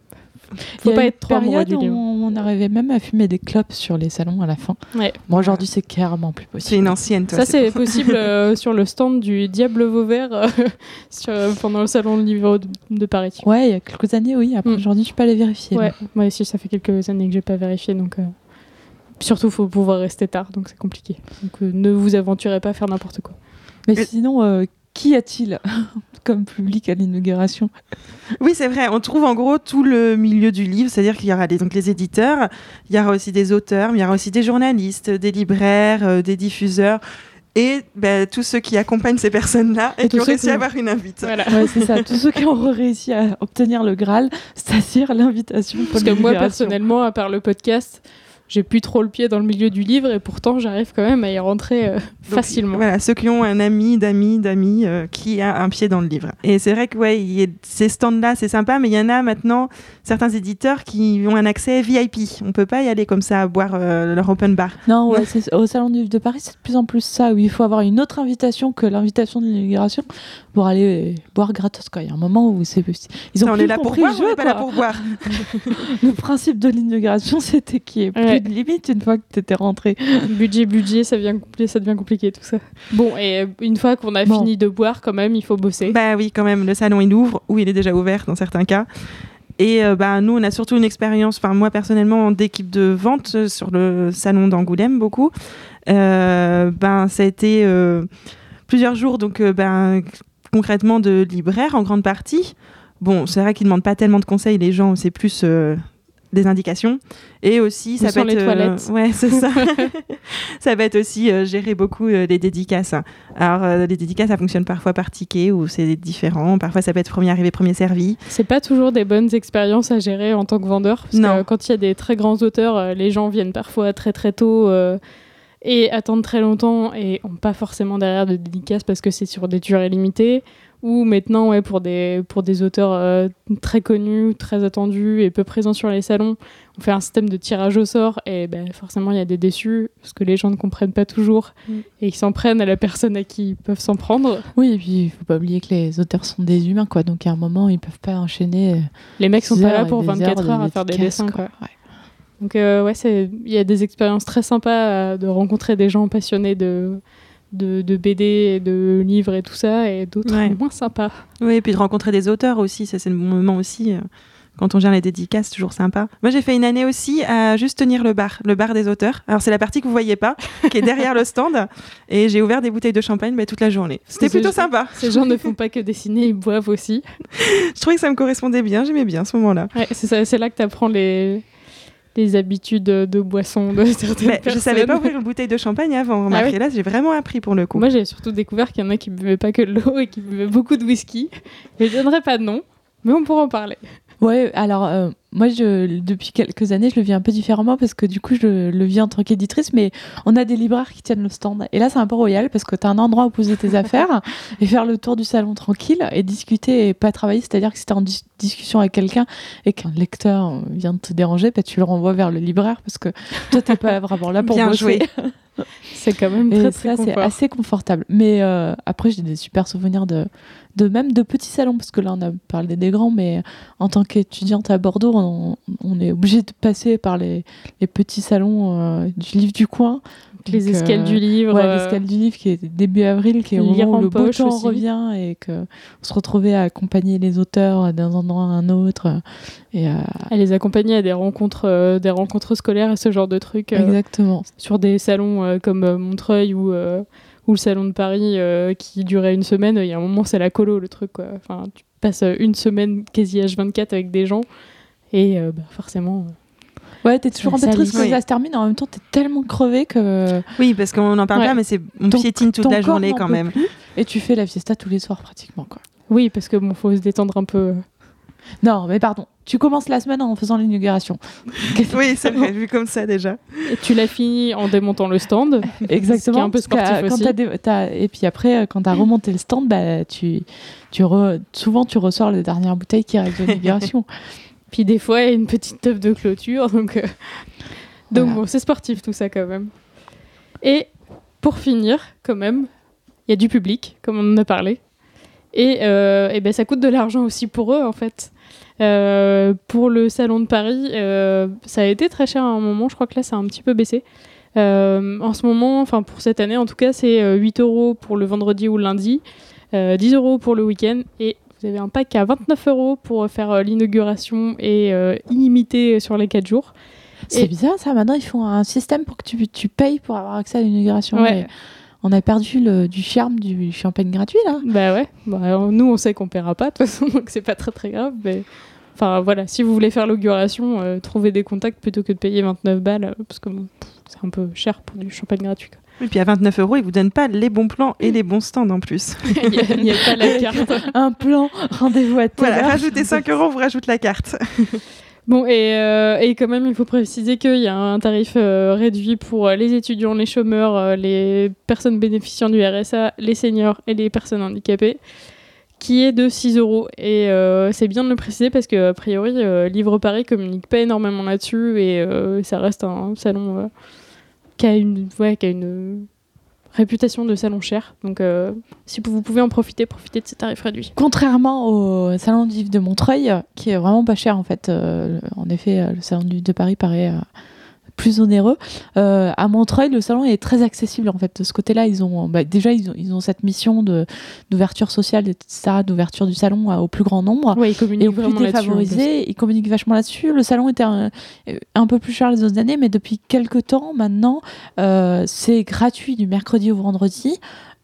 Faut Il y a pas être trop amoureux du on arrivait même à fumer des clopes sur les salons à la fin. Ouais. Bon, aujourd'hui, c'est carrément plus c'est possible. une ancienne, toi. Ça, c'est possible euh, sur le stand du Diable Vauvert euh, sur, euh, pendant le salon de livre de, de Paris. Ouais, il y a quelques années, oui. Après, Mm. aujourd'hui, je peux pas les vérifier. Ouais, moi aussi, ça fait quelques années que j'ai pas vérifié, donc. euh, Surtout, faut pouvoir rester tard, donc c'est compliqué. Donc, euh, ne vous aventurez pas à faire n'importe quoi. Mais sinon, euh, qui a-t-il comme public à l'inauguration? Oui, c'est vrai. On trouve en gros tout le milieu du livre, c'est-à-dire qu'il y aura des, donc les éditeurs, il y aura aussi des auteurs, mais il y aura aussi des journalistes, des libraires, euh, des diffuseurs. Et ben, tous ceux qui accompagnent ces personnes-là et, Et qui ont réussi qui- à avoir une invite. Voilà. Ouais, c'est ça. Tous ceux qui ont réussi à obtenir le Graal, c'est-à-dire l'invitation Parce que moi, personnellement, à part le podcast, j'ai plus trop le pied dans le milieu du livre et pourtant, j'arrive quand même à y rentrer euh, Donc, facilement. Voilà, ceux qui ont un ami, d'amis, d'amis euh, qui a un pied dans le livre. Et c'est vrai que ouais, il y a ces stands-là, c'est sympa, mais il y en a maintenant certains éditeurs qui ont un accès VIP. On peut pas y aller comme ça à boire euh, leur open bar. Non, ouais, au Salon du Livre de Paris, c'est de plus en plus ça, où il faut avoir une autre invitation que l'invitation de l'inauguration pour aller boire gratos. Quoi. Il y a un moment où c'est ils ont on plus est là pour compris boire, le ou on jeu. n'est pas là pour boire. Le principe de l'inauguration, c'était qu'il n'y ait plus de limite une fois que tu étais rentré. Budget, budget, ça devient, compli- ça devient compliqué tout ça. Bon, et euh, une fois qu'on a Bon. fini de boire, quand même, il faut bosser. Bah oui, quand même, le salon il ouvre, ou il est déjà ouvert dans certains cas. Et euh, bah, nous, on a surtout une expérience, enfin moi personnellement, d'équipe de vente euh, sur le salon d'Angoulême, beaucoup. Euh, ben, ça a été euh, plusieurs jours, donc ben, concrètement de libraires en grande partie. Bon, c'est vrai qu'ils ne demandent pas tellement de conseils, les gens, c'est plus des indications. Et aussi, Où ça sont peut les être. euh, ouais, c'est ça. ça va être aussi euh, gérer beaucoup euh, les dédicaces. Alors, euh, les dédicaces, ça fonctionne parfois par ticket ou c'est différent. Parfois, ça peut être premier arrivé, premier servi. C'est pas toujours des bonnes expériences à gérer en tant que vendeur. Parce Non. que quand il y a des très grands auteurs, les gens viennent parfois très très tôt et attendent très longtemps et ont pas forcément derrière de dédicaces parce que c'est sur des durées limitées. Ou maintenant, ouais, pour des, pour des auteurs euh, très connus, très attendus et peu présents sur les salons, on fait un système de tirage au sort et ben, forcément il y a des déçus parce que les gens ne comprennent pas toujours Mm. et ils s'en prennent à la personne à qui ils peuvent s'en prendre. Oui, et puis il faut pas oublier que les auteurs sont des humains, quoi. Donc à un moment, ils peuvent pas enchaîner. euh, Les mecs sont pas heures là pour des 24 de heures à faire des dessins. Quoi. Ouais. Donc euh, ouais, il y a des expériences très sympas euh, de rencontrer des gens passionnés de de, de BD et de livres et tout ça, et d'autres Ouais. moins sympas. Oui, et puis de rencontrer des auteurs aussi, ça c'est le bon moment aussi. euh, Quand on gère les dédicaces, toujours sympa. Moi, j'ai fait une année aussi à juste tenir le bar, le bar des auteurs. Alors, c'est la partie que vous voyez pas, qui est derrière le stand. Et j'ai ouvert des bouteilles de champagne bah, toute la journée. C'était plutôt sympa. Ces gens ne font pas que dessiner, ils boivent aussi. Je trouvais que ça me correspondait bien, j'aimais bien ce moment-là. Ouais, c'est là que tu apprends les les habitudes de boisson de certaines Mais je personnes. savais pas ouvrir une bouteille de champagne avant. Remarquez, oui. là, j'ai vraiment appris pour le coup. Moi, j'ai surtout découvert qu'il y en a qui buvaient pas que de l'eau et qui buvaient beaucoup de whisky. Je ne donnerai pas de nom, mais on pourra en parler. Ouais, alors euh, moi, je, depuis quelques années, je le vis un peu différemment parce que du coup, je le vis en tant qu'éditrice, mais on a des libraires qui tiennent le stand. Et là, c'est un peu royal parce que tu as un endroit où poser tes affaires et faire le tour du salon tranquille et discuter et pas travailler. C'est-à-dire que si tu en dis- discussion avec quelqu'un et qu'un lecteur vient de te déranger, bah, tu le renvoies vers le libraire parce que toi, t'es pas vraiment là pour Bien bosser. joué. C'est quand même très ça, très c'est assez confortable. Mais euh, après, j'ai des super souvenirs de, de même de petits salons, parce que là, on a parlé des grands, mais en tant qu'étudiante à Bordeaux, on, on est obligé de passer par les, les petits salons euh, du livre du coin. Les Donc, escales euh, du livre. Ouais, euh, l'escale du livre qui est début avril, qui est au moment où le beau temps aussi. revient et que on se retrouvait à accompagner les auteurs d'un endroit à un autre. euh, Et, euh, à les accompagner à des rencontres, euh, des rencontres scolaires et ce genre de trucs euh, Exactement. sur des salons euh, comme euh, Montreuil ou, euh, ou le salon de Paris qui durait une semaine, il y a un moment c'est la colo le truc quoi. Enfin, tu passes une semaine quasi H24 avec des gens et bah, forcément Ouais, t'es toujours un peu triste quand ça se termine. En même temps, t'es tellement crevé que. Oui, parce qu'on n'en parle pas, mais c'est on piétine toute la journée quand même. et tu fais la fiesta tous les soirs pratiquement, quoi. Oui, parce que bon, faut se détendre un peu. Non, mais pardon. Tu commences la semaine en faisant l'inauguration. oui, c'est vrai, vu comme ça déjà. Et tu l'as fini en démontant le stand. Exactement. un peu sportif aussi. Et puis après, euh, quand tu as remonté le stand, bah, tu, tu souvent tu ressors les dernières bouteilles qui restent de l'inauguration. Puis des fois, il y a une petite teuf de clôture. Donc, euh, donc bon, c'est sportif tout ça quand même. Et pour finir, quand même, il y a du public, comme on en a parlé. Et, euh, et ben, ça coûte de l'argent aussi pour eux, en fait. Euh, pour le salon de Paris, ça a été très cher à un moment. Je crois que là, ça a un petit peu baissé. en ce moment, enfin pour cette année en tout cas, c'est 8 euros pour le vendredi ou le lundi, 10 euros pour le week-end et vous avez un pack à 29 euros pour faire euh, l'inauguration et euh, illimité sur les 4 jours. C'est bizarre ça, maintenant ils font un système pour que tu, tu payes pour avoir accès à l'inauguration. On a perdu le, du charme du champagne gratuit là. Bah ouais, bah, nous on sait qu'on paiera pas de toute façon, donc c'est pas très très grave. Mais enfin voilà, si vous voulez faire l'inauguration, euh, trouvez des contacts plutôt que de payer 29 balles, parce que c'est un peu cher pour du champagne gratuit. Et puis à 29 euros, ils vous donnent pas les bons plans et les bons stands en plus. Il n'y a, pas la carte. Un plan, rendez-vous à Voilà, rajoutez 5 euros, vous rajoutez la carte. Bon, et, euh, et, quand même, il faut préciser qu'il y a un tarif euh, réduit pour les étudiants, les chômeurs, euh, les personnes bénéficiant du RSA, les seniors et les personnes handicapées, qui est de 6 euros. Et c'est bien de le préciser parce que, a priori, Livre Paris communique pas énormément là-dessus et ça reste un salon qui a une, ouais, une réputation de salon cher. Donc, euh, si vous pouvez en profiter, profitez de ces tarifs réduits. Contrairement au salon du livre de Montreuil, qui est vraiment pas cher en fait. Euh, en effet, euh, le salon du livre de Paris paraît plus onéreux. Euh, à Montreuil, le salon est très accessible en fait. De ce côté-là, ils ont bah, déjà ils ont, ils ont, cette mission de d'ouverture sociale, etc., d'ouverture du salon au plus grand nombre ouais, ils communiquent et aux plus défavorisés. Ils communiquent vachement là-dessus. Le salon était un, un, peu plus cher les autres années, mais depuis quelques temps maintenant, euh, c'est gratuit du mercredi au vendredi.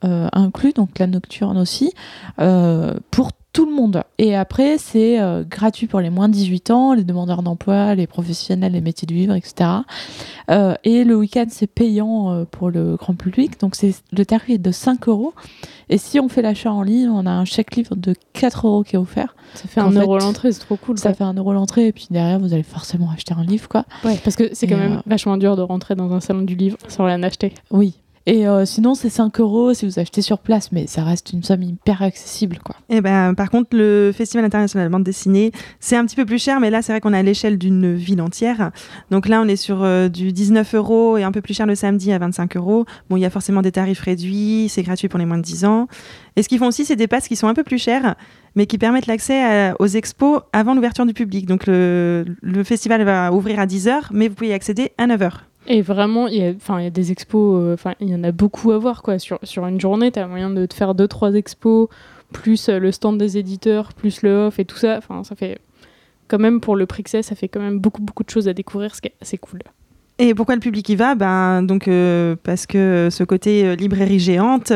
Euh, inclus, donc la nocturne aussi, euh, pour tout le monde. Et après, c'est euh, gratuit pour les moins de 18 ans, les demandeurs d'emploi, les professionnels, les métiers de vivre, etc. Euh, et le week-end, c'est payant euh, pour le grand public. Donc, c'est le tarif est de 5 euros. Et si on fait l'achat en ligne, on a un chèque livre de 4 euros qui est offert. Ça fait un euro l'entrée, c'est trop cool. Ça fait un euro l'entrée, et puis derrière, vous allez forcément acheter un livre, quoi. Ouais, parce que c'est quand même vachement dur de rentrer dans un salon du livre sans rien acheter. Oui, et euh, sinon, c'est 5 euros si vous achetez sur place, mais ça reste une somme hyper accessible. Quoi. Et eh ben, par contre, le Festival international de bande dessinée, c'est un petit peu plus cher, mais là, c'est vrai qu'on est à l'échelle d'une ville entière. Donc là, on est sur euh, du 19 euros et un peu plus cher le samedi à 25 euros. Bon, il y a forcément des tarifs réduits, c'est gratuit pour les moins de 10 ans. Et ce qu'ils font aussi, c'est des passes qui sont un peu plus chères, mais qui permettent l'accès aux expos avant l'ouverture du public. Donc le, le festival va ouvrir à 10 h mais vous pouvez y accéder à 9 h et vraiment, il y, a, il y a des expos, euh, enfin, il y en a beaucoup à voir, quoi. Sur, sur une journée, tu as moyen de te faire deux, trois expos, plus euh, le stand des éditeurs, plus le off et tout ça. Enfin, ça fait quand même, pour le prix que c'est, ça fait quand même beaucoup, beaucoup de choses à découvrir, ce qui est assez cool. Et pourquoi le public y va? Ben, donc, euh, Parce que ce côté librairie géante,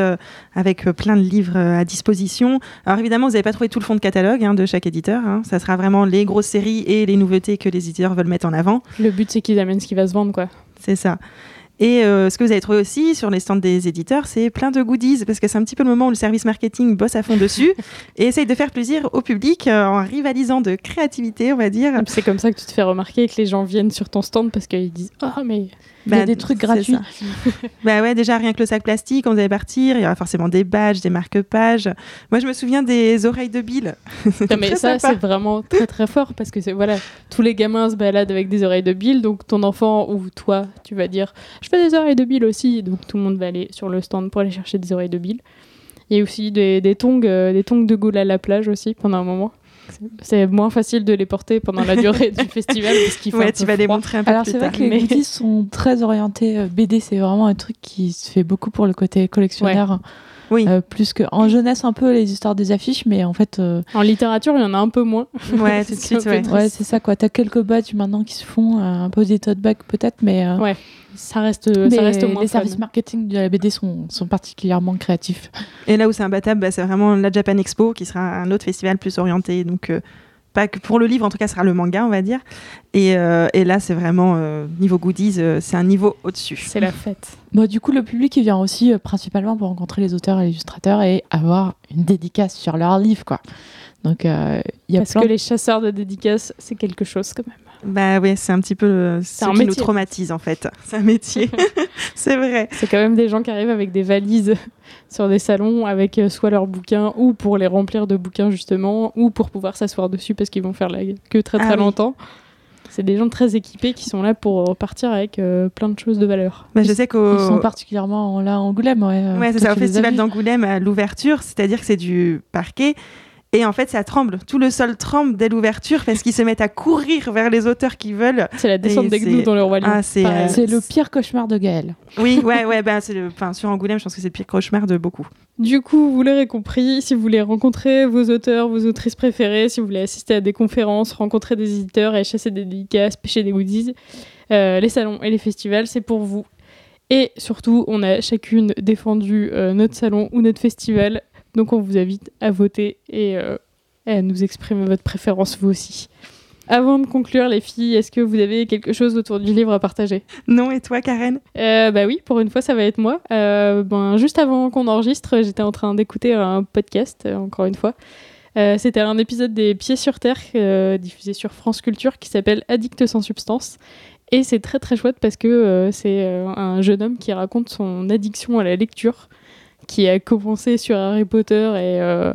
avec plein de livres à disposition. Alors évidemment, vous n'avez pas trouvé tout le fond de catalogue hein, de chaque éditeur. Hein. Ça sera vraiment les grosses séries et les nouveautés que les éditeurs veulent mettre en avant. Le but, c'est qu'ils amènent ce qui va se vendre, quoi. C'est ça. Et euh, ce que vous avez trouvé aussi sur les stands des éditeurs, c'est plein de goodies, parce que c'est un petit peu le moment où le service marketing bosse à fond dessus et essaye de faire plaisir au public euh, en rivalisant de créativité, on va dire. C'est comme ça que tu te fais remarquer que les gens viennent sur ton stand parce qu'ils disent Oh, mais il y a bah, des trucs gratuits. bah ouais, déjà rien que le sac plastique, quand vous allez partir, il y aura forcément des badges, des marque-pages. Moi, je me souviens des oreilles de Bill. mais ça, c'est vraiment très très fort parce que voilà, tous les gamins se baladent avec des oreilles de Bill, donc ton enfant ou toi, tu vas dire, je fais des oreilles de Bill aussi, donc tout le monde va aller sur le stand pour aller chercher des oreilles de Bill. Il y a aussi des, des tongs, euh, des tongs de Gaulle à la plage aussi pendant un moment. C'est moins facile de les porter pendant la durée du festival parce qu'il faut ouais, tu vas les montrer un peu Alors c'est vrai que les goodies sont très orientés euh, BD, c'est vraiment un truc qui se fait beaucoup pour le côté collectionneur. Oui. Euh, plus que en jeunesse un peu les histoires des affiches, mais en fait. euh, En littérature, il y en a un peu moins. Ouais, tout de suite, ouais. c'est ça quoi. T'as quelques badges maintenant qui se font, euh, un peu des tote bags peut-être, mais. euh, Ouais. Ça reste, mais ça reste moins les fun. services marketing de la BD sont, sont particulièrement créatifs. Et là où c'est imbattable, bah, c'est vraiment la Japan Expo, qui sera un autre festival plus orienté. Donc, euh, pas que pour le livre, en tout cas, ce sera le manga, on va dire. Et, euh, et là, c'est vraiment, euh, niveau goodies, euh, c'est un niveau au-dessus. C'est la fête. Bon, du coup, le public il vient aussi euh, principalement pour rencontrer les auteurs et les illustrateurs et avoir une dédicace sur leur livre, quoi. Donc, euh, il y a Parce plein que les chasseurs de dédicaces, c'est quelque chose quand même. Bah oui, c'est un petit peu euh, ce un qui nous traumatise, en fait. C'est un métier. c'est vrai. C'est quand même des gens qui arrivent avec des valises sur des salons avec euh, soit leurs bouquins ou pour les remplir de bouquins justement ou pour pouvoir s'asseoir dessus parce qu'ils vont faire la queue très très Ah oui. longtemps. C'est des gens très équipés qui sont là pour repartir avec euh, plein de choses de valeur. Bah, je sais Ils qu'au sont particulièrement là à Angoulême, ouais. euh, Ouais, c'est ça, au festival d'Angoulême à l'ouverture, c'est-à-dire que c'est du parquet. Et en fait, ça tremble. Tout le sol tremble dès l'ouverture parce qu'ils se mettent à courir vers les auteurs qui veulent. C'est la descente des gnous dans le roi. Ah, c'est, euh, le pire cauchemar de Gaël. Oui, ouais, ouais, c'est le... enfin, sur Angoulême, je pense que c'est le pire cauchemar de beaucoup. Du coup, vous l'aurez compris, si vous voulez rencontrer vos auteurs, vos autrices préférées, si vous voulez assister à des conférences, rencontrer des éditeurs et chasser des dédicaces, pêcher des goodies, euh, les salons et les festivals, c'est pour vous. Et surtout, on a chacune défendu euh, notre salon ou notre festival, donc on vous invite à voter et, euh, et à nous exprimer votre préférence vous aussi. Avant de conclure, les filles, est-ce que vous avez quelque chose autour du livre à partager? Non, et toi, Karen? Euh, bah oui, pour une fois, ça va être moi. Euh, ben, juste avant qu'on enregistre, j'étais en train d'écouter un podcast, encore une fois. Euh, C'était un épisode des Pieds sur Terre, diffusé sur France Culture, qui s'appelle Addict sans substance. Et c'est très très chouette parce que c'est un jeune homme qui raconte son addiction à la lecture, qui a commencé sur Harry Potter et, euh,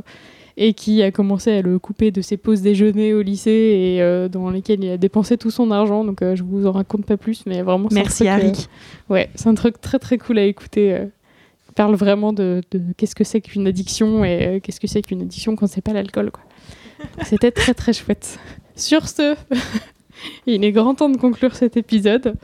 et qui a commencé à le couper de ses pauses déjeuner au lycée et euh, dans lesquelles il a dépensé tout son argent. Donc euh, je vous en raconte pas plus, mais vraiment c'est un Merci, truc, euh. Ouais, c'est un truc très très cool à écouter. Il parle vraiment de, de qu'est-ce que c'est qu'une addiction et qu'est-ce que c'est qu'une addiction quand c'est pas l'alcool. C'était très très chouette. Sur ce, il est grand temps de conclure cet épisode.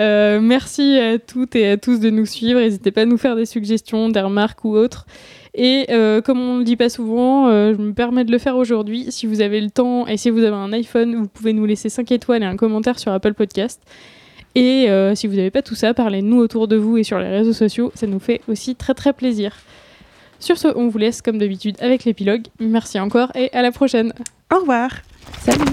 Euh, merci à toutes et à tous de nous suivre. N'hésitez pas à nous faire des suggestions, des remarques ou autres. Et euh, comme on ne le dit pas souvent, euh, je me permets de le faire aujourd'hui. Si vous avez le temps et si vous avez un iPhone, vous pouvez nous laisser 5 étoiles et un commentaire sur Apple Podcast. Et euh, si vous n'avez pas tout ça, parlez-nous autour de vous et sur les réseaux sociaux. Ça nous fait aussi très très plaisir. Sur ce, on vous laisse comme d'habitude avec l'épilogue. Merci encore et à la prochaine. Au revoir. Salut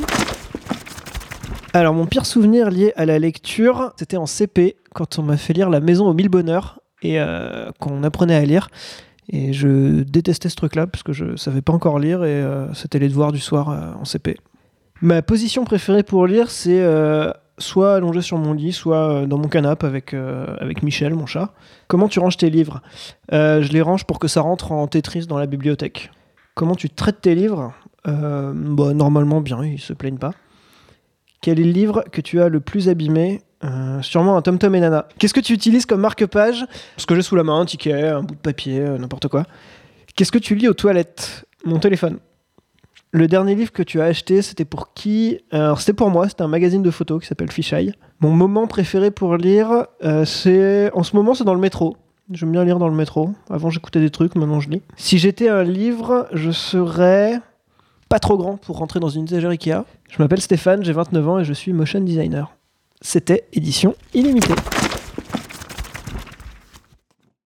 Alors, mon pire souvenir lié à la lecture, c'était en CP, quand on m'a fait lire La Maison aux Mille Bonheurs, et euh, qu'on apprenait à lire. Et je détestais ce truc-là, parce que je savais pas encore lire, et euh, c'était les devoirs du soir euh, en CP. Ma position préférée pour lire, c'est euh, soit allongé sur mon lit, soit dans mon canapé avec, Michel, mon chat. Comment tu ranges tes livres? Je les range pour que ça rentre en Tetris dans la bibliothèque. Comment tu traites tes livres? Bah, Normalement bien, ils se plaignent pas. Quel est le livre que tu as le plus abîmé? Euh, Sûrement un Tom Tom et Nana. Qu'est-ce que tu utilises comme marque-page? Ce que j'ai sous la main, un ticket, un bout de papier, euh, n'importe quoi. Qu'est-ce que tu lis aux toilettes? Mon téléphone. Le dernier livre que tu as acheté, c'était pour qui? Alors, c'était pour moi, c'était un magazine de photos qui s'appelle Fisheye. Mon moment préféré pour lire, euh, c'est. En ce moment, c'est dans le métro. J'aime bien lire dans le métro. Avant, j'écoutais des trucs, maintenant, je lis. Si j'étais un livre, je serais pas trop grand pour rentrer dans une étagère Ikea. Je m'appelle Stéphane, j'ai 29 ans et je suis motion designer. C'était édition illimitée.